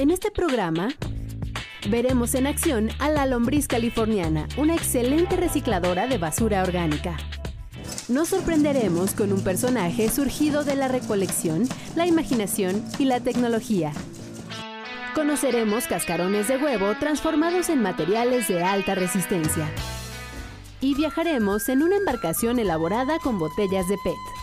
En este programa veremos en acción a la lombriz californiana, una excelente recicladora de basura orgánica. Nos sorprenderemos con un personaje surgido de la recolección, la imaginación y la tecnología. Conoceremos cascarones de huevo transformados en materiales de alta resistencia. Y viajaremos en una embarcación elaborada con botellas de PET.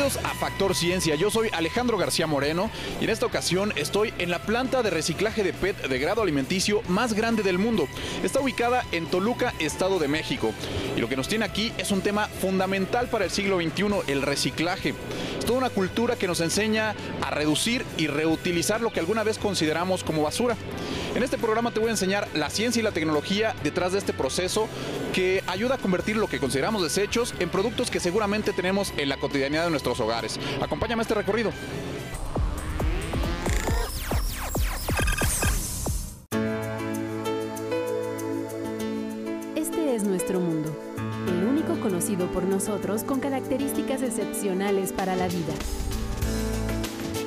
Bienvenidos a Factor Ciencia. Yo soy Alejandro García Moreno y en esta ocasión estoy en la planta de reciclaje de PET de grado alimenticio más grande del mundo. Está ubicada en Toluca, Estado de México. Y lo que nos tiene aquí es un tema fundamental para el siglo XXI, el reciclaje. Es toda una cultura que nos enseña a reducir y reutilizar lo que alguna vez consideramos como basura. En este programa te voy a enseñar la ciencia y la tecnología detrás de este proceso que ayuda a convertir lo que consideramos desechos en productos que seguramente tenemos en la cotidianidad de nuestros hogares. Acompáñame a este recorrido. Este es nuestro mundo, el único conocido por nosotros con características excepcionales para la vida.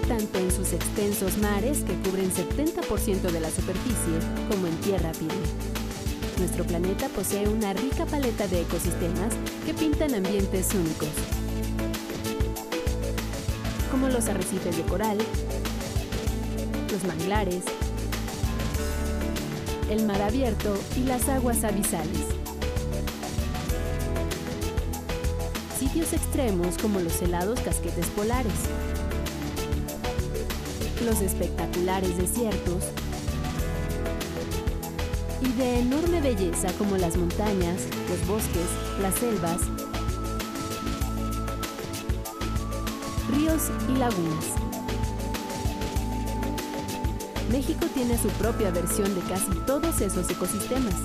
Tanto en sus extensos mares, que cubren 70% de la superficie, como en tierra firme. Nuestro planeta posee una rica paleta de ecosistemas que pintan ambientes únicos, como los arrecifes de coral, los manglares, el mar abierto y las aguas abisales. Sitios extremos como los helados casquetes polares, los espectaculares desiertos y de enorme belleza como las montañas, los bosques, las selvas, ríos y lagunas. México tiene su propia versión de casi todos esos ecosistemas.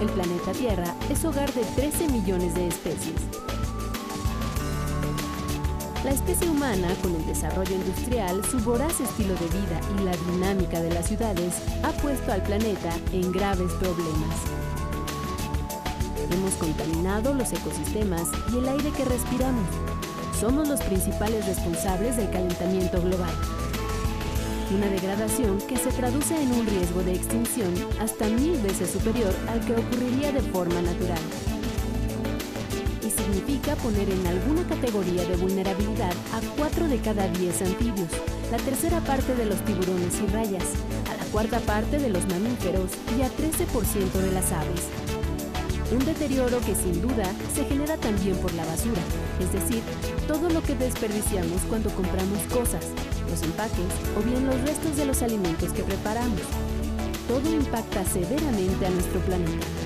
El planeta Tierra es hogar de 13 millones de especies. La especie humana, con el desarrollo industrial, su voraz estilo de vida y la dinámica de las ciudades, ha puesto al planeta en graves problemas. Hemos contaminado los ecosistemas y el aire que respiramos. Somos los principales responsables del calentamiento global. Una degradación que se traduce en un riesgo de extinción hasta mil veces superior al que ocurriría de forma natural significa poner en alguna categoría de vulnerabilidad a 4 de cada 10 anfibios, la tercera parte de los tiburones y rayas, a la cuarta parte de los mamíferos y a 13% de las aves. Un deterioro que sin duda se genera también por la basura, es decir, todo lo que desperdiciamos cuando compramos cosas, los empaques o bien los restos de los alimentos que preparamos. Todo impacta severamente a nuestro planeta.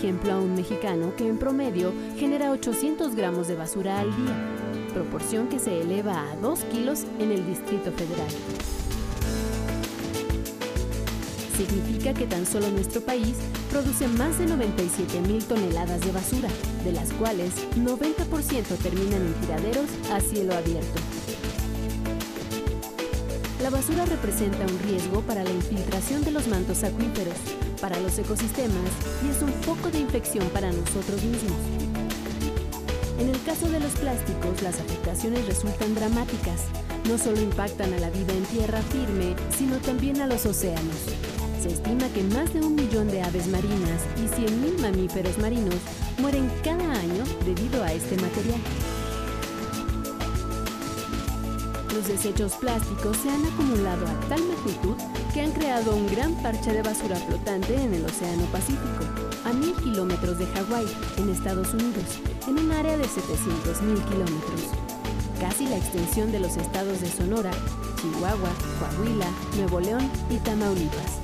Ejemplo a un mexicano que en promedio genera 800 gramos de basura al día, proporción que se eleva a 2 kilos en el Distrito Federal. Significa que tan solo nuestro país produce más de 97 mil toneladas de basura, de las cuales 90% terminan en tiraderos a cielo abierto. La basura representa un riesgo para la infiltración de los mantos acuíferos, para los ecosistemas y es un foco de infección para nosotros mismos. En el caso de los plásticos, las afectaciones resultan dramáticas. No solo impactan a la vida en tierra firme, sino también a los océanos. Se estima que más de un millón de aves marinas y 100.000 mamíferos marinos mueren cada año debido a este material. Los desechos plásticos se han acumulado a tal magnitud que han creado un gran parche de basura flotante en el Océano Pacífico, a mil kilómetros de Hawái, en Estados Unidos, en un área de 700.000 kilómetros. Casi la extensión de los estados de Sonora, Chihuahua, Coahuila, Nuevo León y Tamaulipas.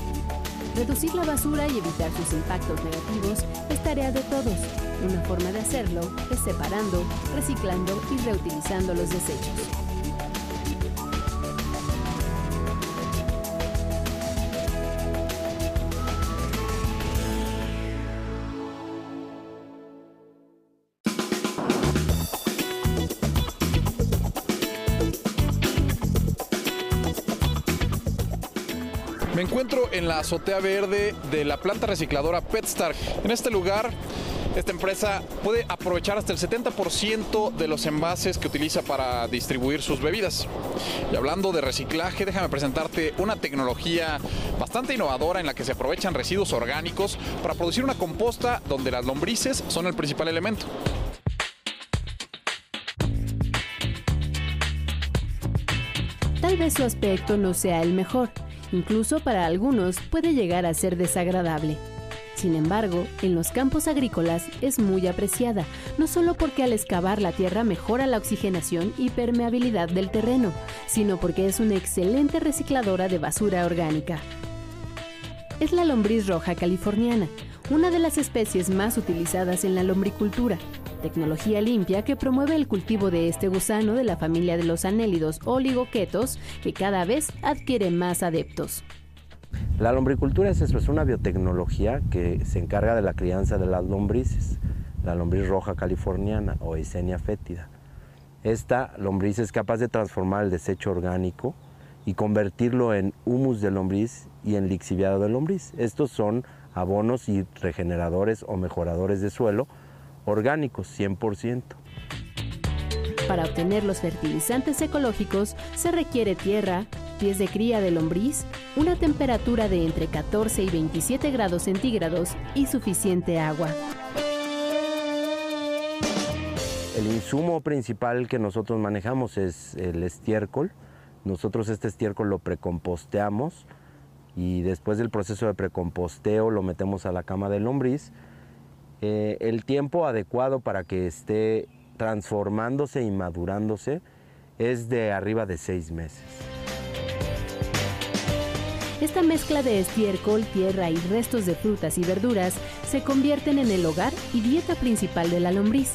Reducir la basura y evitar sus impactos negativos es tarea de todos. Una forma de hacerlo es separando, reciclando y reutilizando los desechos. Me encuentro en la azotea verde de la planta recicladora Petstar. En este lugar, esta empresa puede aprovechar hasta el 70% de los envases que utiliza para distribuir sus bebidas. Y hablando de reciclaje, déjame presentarte una tecnología bastante innovadora en la que se aprovechan residuos orgánicos para producir una composta donde las lombrices son el principal elemento. Tal vez su aspecto no sea el mejor, Incluso para algunos puede llegar a ser desagradable. Sin embargo, en los campos agrícolas es muy apreciada, no solo porque al excavar la tierra mejora la oxigenación y permeabilidad del terreno, sino porque es una excelente recicladora de basura orgánica. Es la lombriz roja californiana, una de las especies más utilizadas en la lombricultura, tecnología limpia que promueve el cultivo de este gusano de la familia de los anélidos oligoquetos que cada vez adquiere más adeptos. La lombricultura es eso, es una biotecnología que se encarga de la crianza de las lombrices, la lombriz roja californiana o Eisenia fétida. Esta lombriz es capaz de transformar el desecho orgánico y convertirlo en humus de lombriz y en lixiviado de lombriz. Estos son abonos y regeneradores o mejoradores de suelo orgánicos 100%. Para obtener los fertilizantes ecológicos se requiere tierra, pies de cría de lombriz, una temperatura de entre 14 y 27 grados centígrados y suficiente agua. El insumo principal que nosotros manejamos es el estiércol. Nosotros este estiércol lo precomposteamos y después del proceso de precomposteo lo metemos a la cama de lombriz eh, el tiempo adecuado para que esté transformándose y madurándose es de arriba de seis meses. Esta mezcla de estiércol, tierra y restos de frutas y verduras se convierten en el hogar y dieta principal de la lombriz,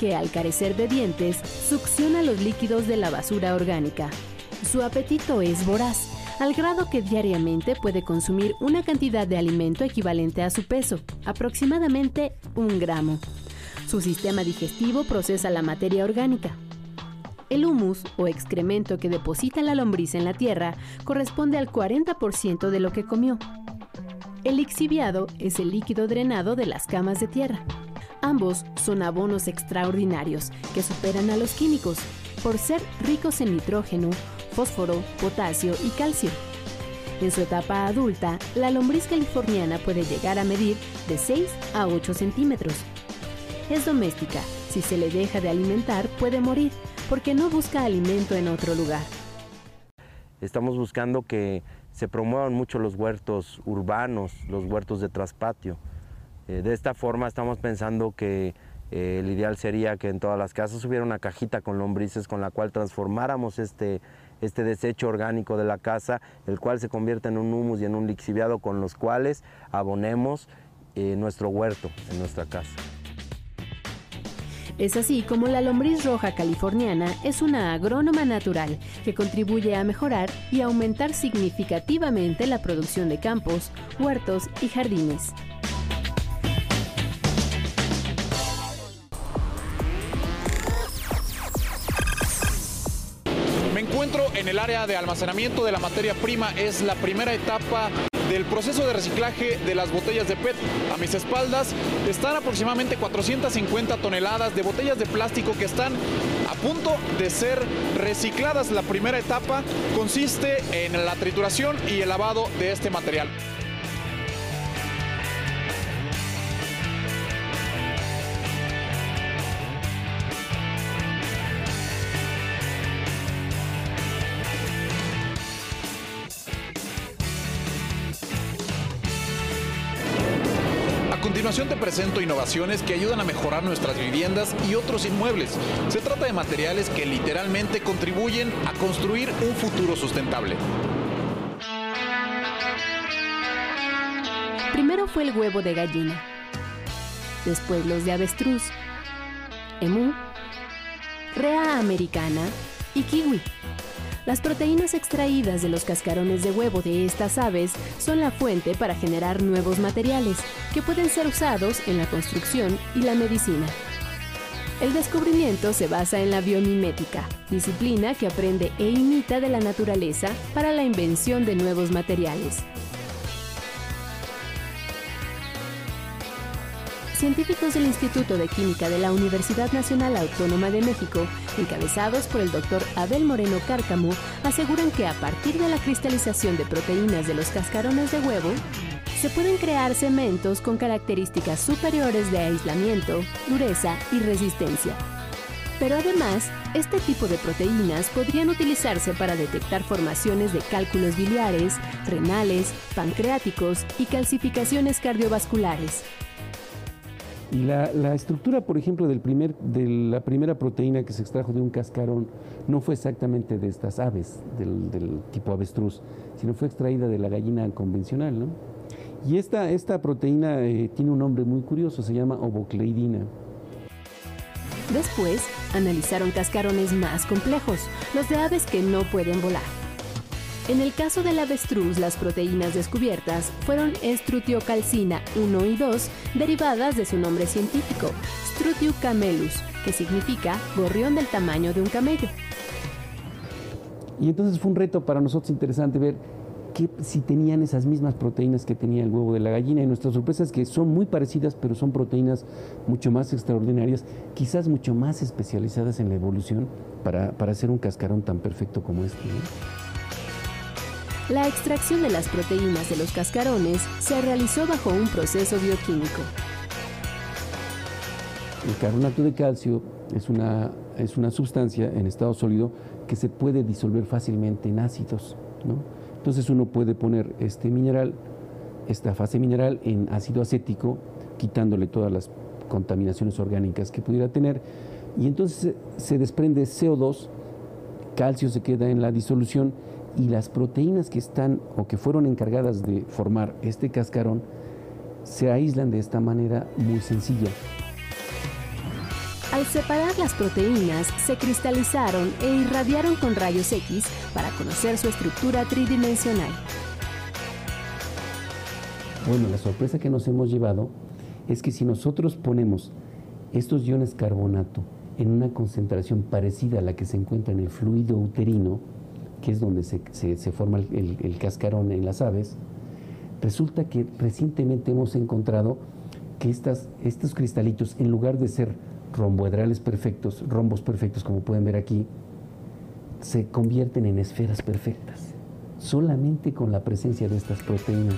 que al carecer de dientes succiona los líquidos de la basura orgánica. Su apetito es voraz al grado que diariamente puede consumir una cantidad de alimento equivalente a su peso, aproximadamente un gramo. Su sistema digestivo procesa la materia orgánica. El humus o excremento que deposita la lombriz en la tierra corresponde al 40% de lo que comió. El lixiviado es el líquido drenado de las camas de tierra. Ambos son abonos extraordinarios que superan a los químicos por ser ricos en nitrógeno, fósforo, potasio y calcio. En su etapa adulta, la lombriz californiana puede llegar a medir de 6 a 8 centímetros. Es doméstica. Si se le deja de alimentar, puede morir porque no busca alimento en otro lugar. Estamos buscando que se promuevan mucho los huertos urbanos, los huertos de traspatio. Eh, de esta forma estamos pensando que eh, el ideal sería que en todas las casas hubiera una cajita con lombrices con la cual transformáramos este, este desecho orgánico de la casa, el cual se convierte en un humus y en un lixiviado con los cuales abonemos eh, nuestro huerto en nuestra casa. Es así como la lombriz roja californiana es una agrónoma natural que contribuye a mejorar y aumentar significativamente la producción de campos, huertos y jardines. Área de almacenamiento de la materia prima. Es la primera etapa del proceso de reciclaje de las botellas de PET. A mis espaldas están aproximadamente 450 toneladas de botellas de plástico que están a punto de ser recicladas. La primera etapa consiste en la trituración y el lavado de este material. Continuación te presento innovaciones que ayudan a mejorar nuestras viviendas y otros inmuebles. Se trata de materiales que literalmente contribuyen a construir un futuro sustentable. Primero fue el huevo de gallina, después los de avestruz, emú, rea americana y kiwi. Las proteínas extraídas de los cascarones de huevo de estas aves son la fuente para generar nuevos materiales que pueden ser usados en la construcción y la medicina. El descubrimiento se basa en la biomimética, disciplina que aprende e imita de la naturaleza para la invención de nuevos materiales. Científicos del Instituto de Química de la Universidad Nacional Autónoma de México, encabezados por el doctor Abel Moreno Cárcamo, aseguran que a partir de la cristalización de proteínas de los cascarones de huevo, se pueden crear cementos con características superiores de aislamiento, dureza y resistencia. Pero además, este tipo de proteínas podrían utilizarse para detectar formaciones de cálculos biliares, renales, pancreáticos y calcificaciones cardiovasculares. Y la, estructura, por ejemplo, del primer, de la primera proteína que se extrajo de un cascarón no fue exactamente de estas aves, del, tipo avestruz, sino fue extraída de la gallina convencional. ¿no? Y esta, esta proteína eh, tiene un nombre muy curioso, se llama ovocleidina. Después, analizaron cascarones más complejos, los de aves que no pueden volar. En el caso del avestruz, las proteínas descubiertas fueron estrutiocalcina 1 y 2, derivadas de su nombre científico, Strutiu camelus, que significa gorrión del tamaño de un camello. Y entonces fue un reto para nosotros interesante ver que, si tenían esas mismas proteínas que tenía el huevo de la gallina. Y nuestra sorpresa es que son muy parecidas, pero son proteínas mucho más extraordinarias, quizás mucho más especializadas en la evolución para, hacer un cascarón tan perfecto como este. La extracción de las proteínas de los cascarones se realizó bajo un proceso bioquímico. El carbonato de calcio es una, es una sustancia en estado sólido que se puede disolver fácilmente en ácidos. Entonces uno puede poner este mineral, esta fase mineral en ácido acético, quitándole todas las contaminaciones orgánicas que pudiera tener, y entonces se desprende CO2, calcio se queda en la disolución y las proteínas que están o que fueron encargadas de formar este cascarón se aíslan de esta manera muy sencilla. Al separar las proteínas, se cristalizaron e irradiaron con rayos X para conocer su estructura tridimensional. Bueno, la sorpresa que nos hemos llevado es que si nosotros ponemos estos iones carbonato en una concentración parecida a la que se encuentra en el fluido uterino, que es donde se, forma el, cascarón en las aves, resulta que recientemente hemos encontrado que estas, estos cristalitos, en lugar de ser romboedrales perfectos, rombos perfectos como pueden ver aquí, se convierten en esferas perfectas, solamente con la presencia de estas proteínas.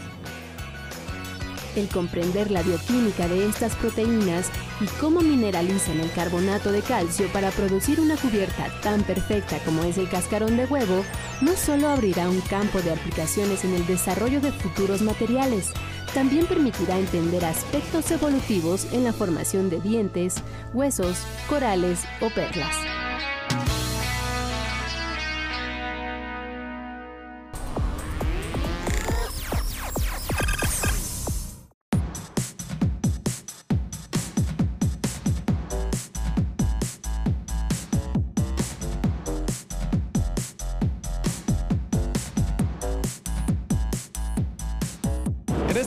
El comprender la bioquímica de estas proteínas y cómo mineralizan el carbonato de calcio para producir una cubierta tan perfecta como es el cascarón de huevo, no solo abrirá un campo de aplicaciones en el desarrollo de futuros materiales, también permitirá entender aspectos evolutivos en la formación de dientes, huesos, corales o perlas.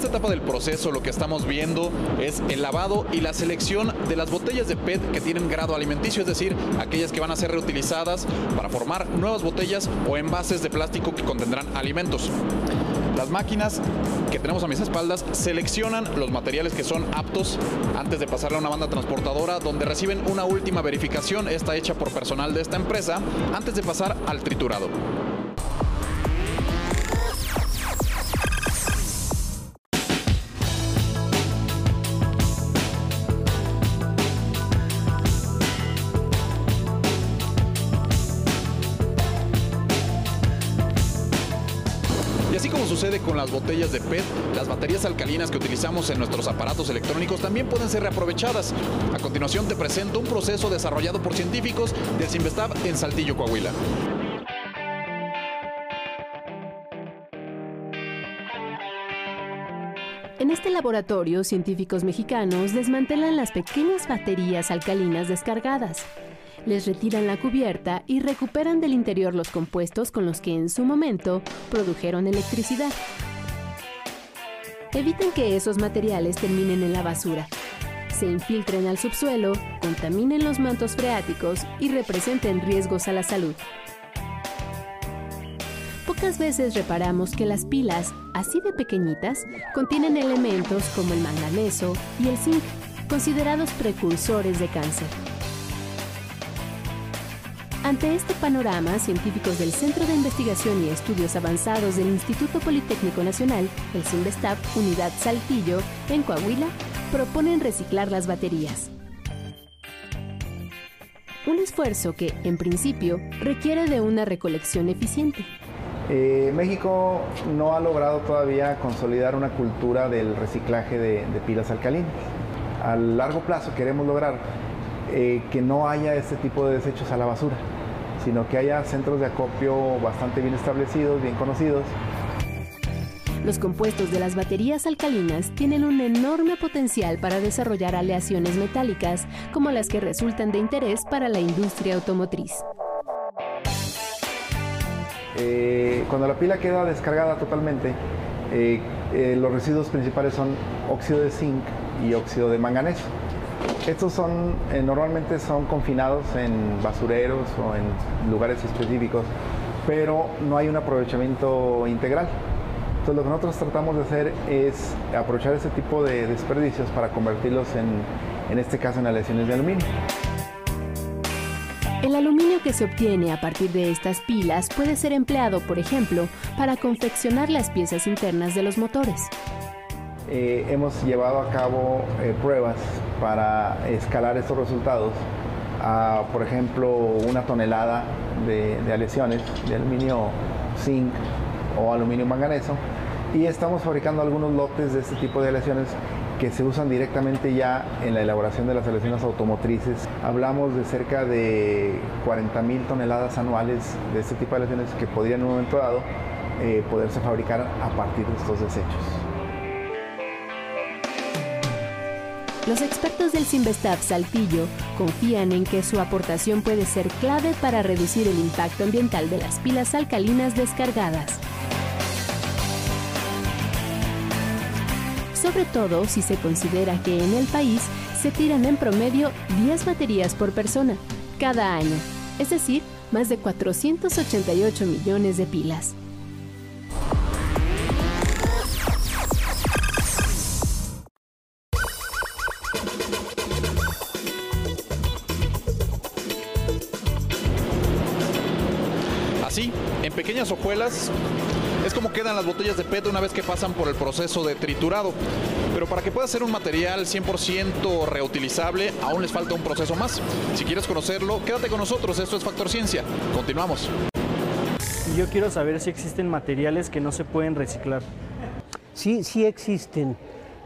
Esta etapa del proceso lo que estamos viendo es el lavado y la selección de las botellas de PET que tienen grado alimenticio, es decir, aquellas que van a ser reutilizadas para formar nuevas botellas o envases de plástico que contendrán alimentos. Las máquinas que tenemos a mis espaldas seleccionan los materiales que son aptos antes de pasarle a una banda transportadora donde reciben una última verificación, esta hecha por personal de esta empresa, antes de pasar al triturado. Sucede con las botellas de PET, las baterías alcalinas que utilizamos en nuestros aparatos electrónicos también pueden ser reaprovechadas. A continuación te presento un proceso desarrollado por científicos del Simvestab en Saltillo, Coahuila. En este laboratorio, científicos mexicanos desmantelan las pequeñas baterías alcalinas descargadas. Les retiran la cubierta y recuperan del interior los compuestos con los que en su momento produjeron electricidad. Evitan que esos materiales terminen en la basura, se infiltren al subsuelo, contaminen los mantos freáticos y representen riesgos a la salud. Pocas veces reparamos que las pilas, así de pequeñitas, contienen elementos como el manganeso y el zinc, considerados precursores de cáncer. Ante este panorama, científicos del Centro de Investigación y Estudios Avanzados del Instituto Politécnico Nacional, el CIMBESTAP Unidad Saltillo, en Coahuila, proponen reciclar las baterías. Un esfuerzo que, en principio, requiere de una recolección eficiente. Eh, México no ha logrado todavía consolidar una cultura del reciclaje de, pilas alcalinas. A largo plazo queremos lograr eh, que no haya este tipo de desechos a la basura, sino que haya centros de acopio bastante bien establecidos, bien conocidos. Los compuestos de las baterías alcalinas tienen un enorme potencial para desarrollar aleaciones metálicas, como las que resultan de interés para la industria automotriz. Eh, cuando la pila queda descargada totalmente, eh, eh, los residuos principales son óxido de zinc y óxido de manganeso. Estos son, normalmente son confinados en basureros o en lugares específicos, pero no hay un aprovechamiento integral. Entonces lo que nosotros tratamos de hacer es aprovechar ese tipo de desperdicios para convertirlos en, en este caso en aleaciones de aluminio. El aluminio que se obtiene a partir de estas pilas puede ser empleado, por ejemplo, para confeccionar las piezas internas de los motores. Eh, hemos llevado a cabo eh, pruebas para escalar estos resultados a, por ejemplo, una tonelada de, de aleaciones de aluminio zinc o aluminio manganeso y estamos fabricando algunos lotes de este tipo de aleaciones que se usan directamente ya en la elaboración de las aleaciones automotrices. Hablamos de cerca de 40 mil toneladas anuales de este tipo de aleaciones que podrían en un momento dado eh, poderse fabricar a partir de estos desechos. Los expertos del Sinvestap Saltillo confían en que su aportación puede ser clave para reducir el impacto ambiental de las pilas alcalinas descargadas. sobre todo si se considera que en el país se tiran en promedio 10 baterías por persona cada año, es decir, más de 488 millones de pilas. Así, en pequeñas hojuelas, es como quedan las botellas de PET una vez que pasan por el proceso de triturado. Pero para que pueda ser un material 100% reutilizable, aún les falta un proceso más. Si quieres conocerlo, quédate con nosotros. Esto es Factor Ciencia. Continuamos. Yo quiero saber si existen materiales que no se pueden reciclar. Sí, sí existen.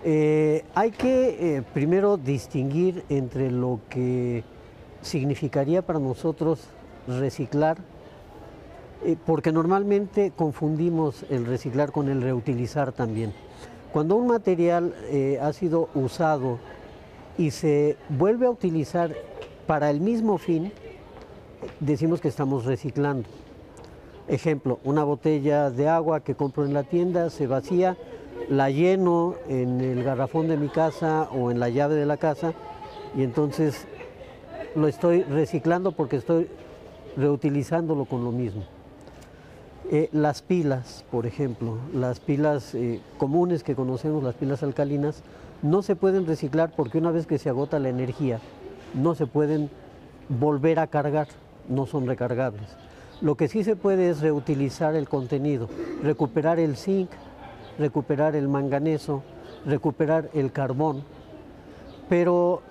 Eh, hay que eh, primero distinguir entre lo que significaría para nosotros reciclar eh, porque normalmente confundimos el reciclar con el reutilizar también. Cuando un material eh, ha sido usado y se vuelve a utilizar para el mismo fin, decimos que estamos reciclando. Ejemplo, una botella de agua que compro en la tienda se vacía, la lleno en el garrafón de mi casa o en la llave de la casa y entonces lo estoy reciclando porque estoy reutilizándolo con lo mismo. Eh, las pilas, por ejemplo, las pilas eh, comunes que conocemos, las pilas alcalinas, no se pueden reciclar porque una vez que se agota la energía, no se pueden volver a cargar, no son recargables. Lo que sí se puede es reutilizar el contenido, recuperar el zinc, recuperar el manganeso, recuperar el carbón, pero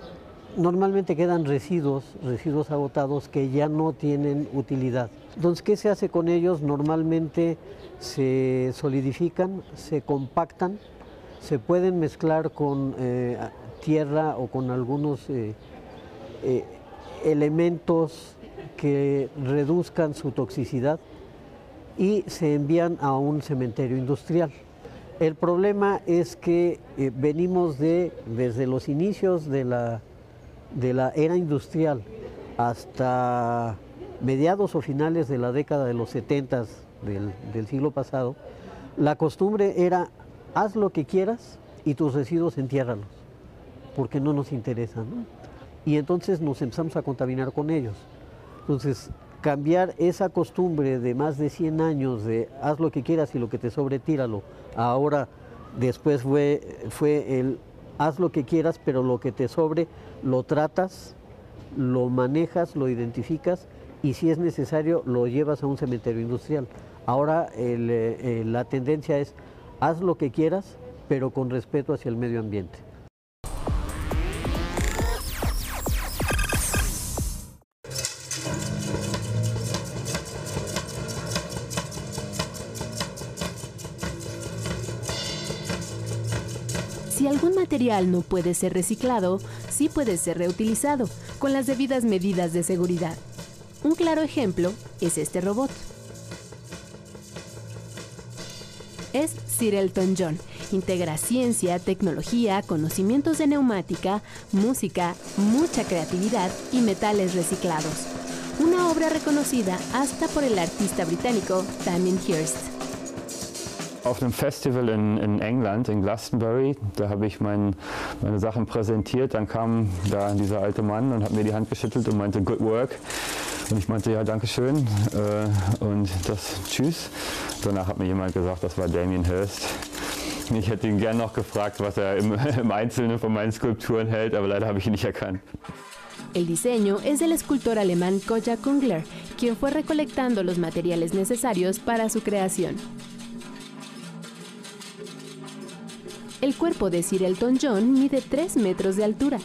normalmente quedan residuos, residuos agotados que ya no tienen utilidad. Entonces, ¿qué se hace con ellos? Normalmente se solidifican, se compactan, se pueden mezclar con eh, tierra o con algunos eh, eh, elementos que reduzcan su toxicidad y se envían a un cementerio industrial. El problema es que venimos de, desde los inicios de la, de la era industrial hasta mediados o finales de la década de los 70 del, del siglo pasado, la costumbre era haz lo que quieras y tus residuos entiérralos, porque no nos interesan. ¿no? Y entonces nos empezamos a contaminar con ellos. Entonces, cambiar esa costumbre de más de 100 años de haz lo que quieras y lo que te sobre tíralo, ahora después fue, fue el haz lo que quieras, pero lo que te sobre lo tratas, lo manejas, lo identificas y si es necesario lo llevas a un cementerio industrial. Ahora eh, la tendencia es haz lo que quieras, pero con respeto hacia el medio ambiente. Si algún material no puede ser reciclado, sí puede ser reutilizado, con las debidas medidas de seguridad. Un claro ejemplo es este robot. Es Sir Elton John. Integra ciencia, tecnología, conocimientos de neumática, música, mucha creatividad y metales reciclados. Una obra reconocida hasta por el artista británico Damien Hirst. Auf einem Festival in, in England, in Glastonbury, da habe ich mein, meine Sachen präsentiert. Dann kam da dieser alte Mann und hat mir die Hand geschüttelt und meinte, good work. Und ich meinte, ja, danke schön äh, und das Tschüss. Danach hat mir jemand gesagt, das war Damien Hirst. Ich hätte ihn gern noch gefragt, was er im, im Einzelnen von meinen Skulpturen hält, aber leider habe ich ihn nicht erkannt. El diseño es del escultor alemán Koja Kungler, quien fue recolectando los materiales necesarios para su creación. El cuerpo de Sir Elton John mide 3 metros de altura.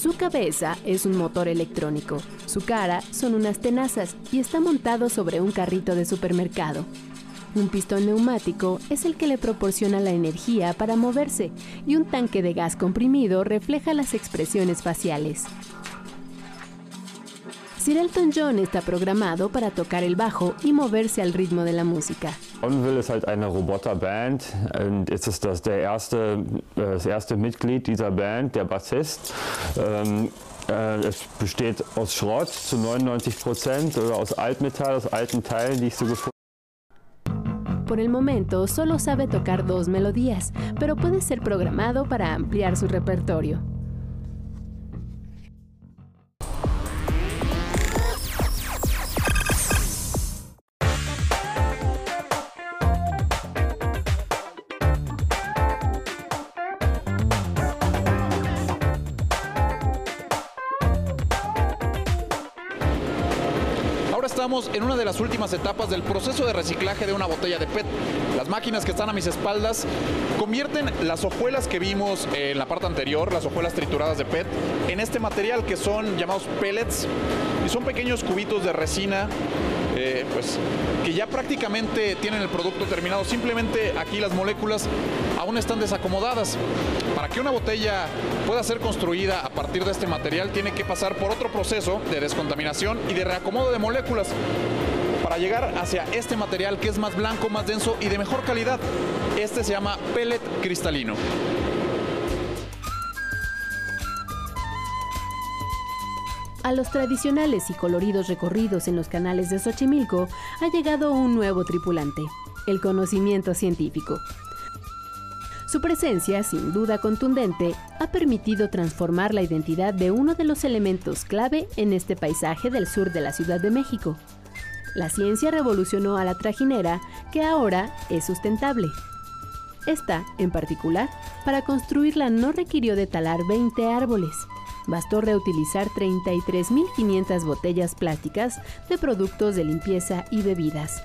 Su cabeza es un motor electrónico, su cara son unas tenazas y está montado sobre un carrito de supermercado. Un pistón neumático es el que le proporciona la energía para moverse y un tanque de gas comprimido refleja las expresiones faciales. Sir Elton John está programado para tocar el bajo y moverse al ritmo de la música. Onville ist halt eine Roboterband und es ist das, der erste, äh, das erste Mitglied dieser Band, der Bassist. Ähm, äh, es besteht aus Schrott zu 99 Prozent oder aus Altmetall, aus alten Teilen, die ich so gefunden Por el momento solo sabe tocar dos melodías, pero puede ser programado para ampliar su repertorio. Estamos en una de las últimas etapas del proceso de reciclaje de una botella de PET. Las máquinas que están a mis espaldas convierten las hojuelas que vimos en la parte anterior, las hojuelas trituradas de PET, en este material que son llamados pellets y son pequeños cubitos de resina eh, pues, que ya prácticamente tienen el producto terminado. Simplemente aquí las moléculas aún están desacomodadas. Para que una botella pueda ser construida a partir de este material, tiene que pasar por otro proceso de descontaminación y de reacomodo de moléculas para llegar hacia este material que es más blanco, más denso y de mejor calidad. Este se llama pellet cristalino. A los tradicionales y coloridos recorridos en los canales de Xochimilco ha llegado un nuevo tripulante, el conocimiento científico. Su presencia, sin duda contundente, ha permitido transformar la identidad de uno de los elementos clave en este paisaje del sur de la Ciudad de México. La ciencia revolucionó a la trajinera, que ahora es sustentable. Esta, en particular, para construirla no requirió de talar 20 árboles. Bastó reutilizar 33.500 botellas plásticas de productos de limpieza y bebidas.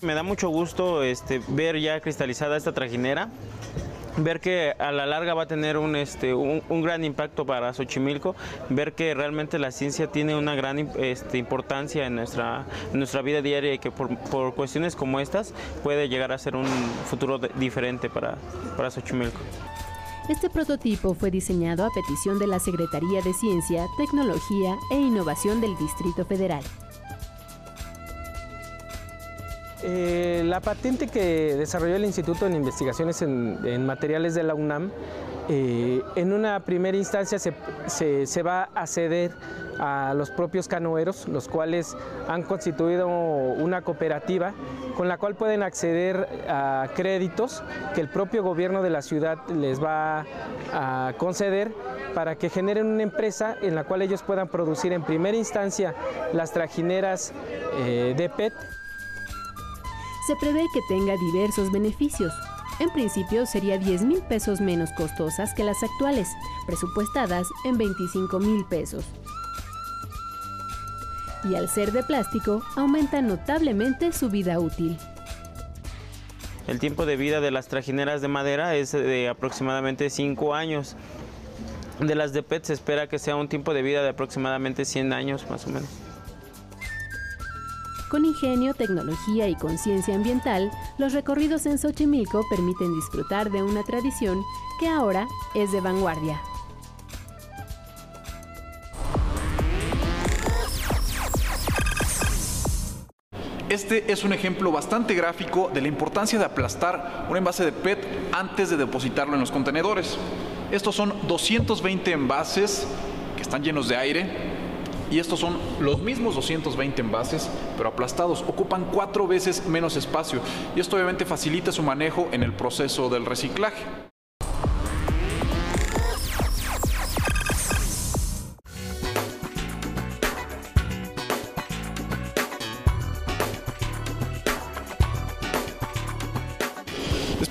Me da mucho gusto este, ver ya cristalizada esta trajinera, ver que a la larga va a tener un, este, un, gran impacto para Xochimilco, ver que realmente la ciencia tiene una gran este, importancia en nuestra, nuestra vida diaria y que por, por, cuestiones como estas puede llegar a ser un futuro diferente para, para Xochimilco. Este prototipo fue diseñado a petición de la Secretaría de Ciencia, Tecnología e Innovación del Distrito Federal. Eh, la patente que desarrolló el Instituto de Investigaciones en, Materiales de la UNAM, eh, en una primera instancia se, va a ceder a los propios canoeros, los cuales han constituido una cooperativa con la cual pueden acceder a créditos que el propio gobierno de la ciudad les va a conceder para que generen una empresa en la cual ellos puedan producir en primera instancia las trajineras eh, de PET se prevé que tenga diversos beneficios. En principio sería 10 mil pesos menos costosas que las actuales, presupuestadas en 25 mil pesos. Y al ser de plástico, aumenta notablemente su vida útil. El tiempo de vida de las trajineras de madera es de aproximadamente 5 años. De las de PET se espera que sea un tiempo de vida de aproximadamente 100 años más o menos. Con ingenio, tecnología y conciencia ambiental, los recorridos en Xochimilco permiten disfrutar de una tradición que ahora es de vanguardia. Este es un ejemplo bastante gráfico de la importancia de aplastar un envase de PET antes de depositarlo en los contenedores. Estos son 220 envases que están llenos de aire y estos son los mismos 220 envases, pero aplastados. Ocupan cuatro veces menos espacio y esto obviamente facilita su manejo en el proceso del reciclaje.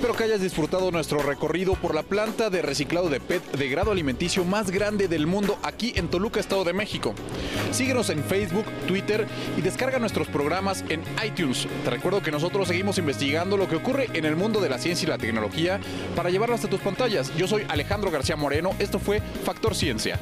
Espero que hayas disfrutado nuestro recorrido por la planta de reciclado de PET de grado alimenticio más grande del mundo aquí en Toluca, Estado de México. Síguenos en Facebook, Twitter y descarga nuestros programas en iTunes. Te recuerdo que nosotros seguimos investigando lo que ocurre en el mundo de la ciencia y la tecnología para llevarlo hasta tus pantallas. Yo soy Alejandro García Moreno, esto fue Factor Ciencia.